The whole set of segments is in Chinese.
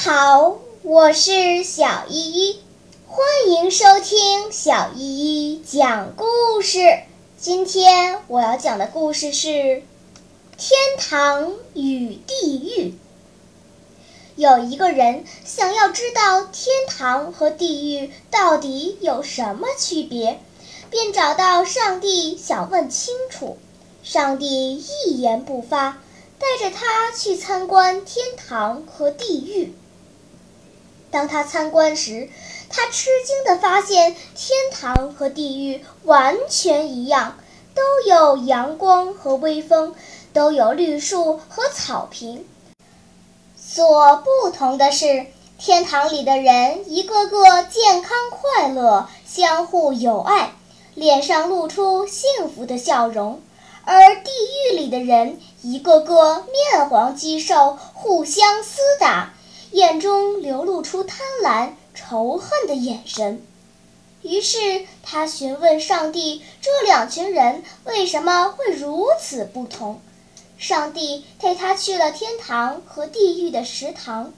好我是小依依，欢迎收听小依依讲故事。今天我要讲的故事是《天堂与地狱》。有一个人想要知道天堂和地狱到底有什么区别，便找到上帝想问清楚。上帝一言不发，带着他去参观天堂和地狱。当他参观时，他吃惊地发现，天堂和地狱完全一样，都有阳光和微风，都有绿树和草坪。所不同的是，天堂里的人一个个健康快乐，相互友爱，脸上露出幸福的笑容；而地狱里的人一个个面黄肌瘦，互相厮打。眼中流露出贪婪、仇恨的眼神。于是他询问上帝：“这两群人为什么会如此不同？”上帝带他去了天堂和地狱的食堂，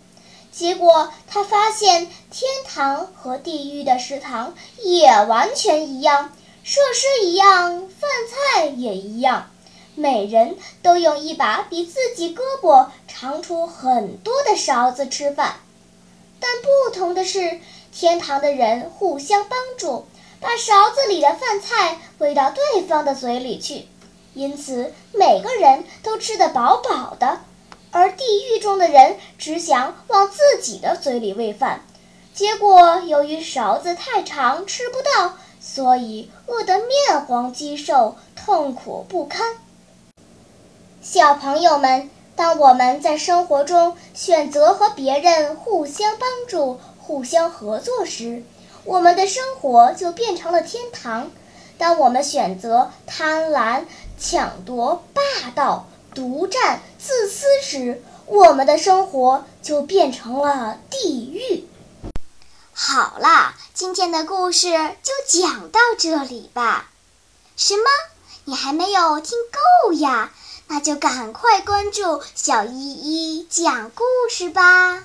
结果他发现天堂和地狱的食堂也完全一样，设施一样，饭菜也一样。每人都用一把比自己胳膊长出很多的勺子吃饭，但不同的是，天堂的人互相帮助，把勺子里的饭菜喂到对方的嘴里去，因此每个人都吃得饱饱的；而地狱中的人只想往自己的嘴里喂饭，结果由于勺子太长吃不到，所以饿得面黄肌瘦，痛苦不堪。小朋友们，当我们在生活中选择和别人互相帮助、互相合作时，我们的生活就变成了天堂；当我们选择贪婪、抢夺、霸道、独占、自私时，我们的生活就变成了地狱。好啦，今天的故事就讲到这里吧。什么？你还没有听够呀？那就赶快关注小依依讲故事吧。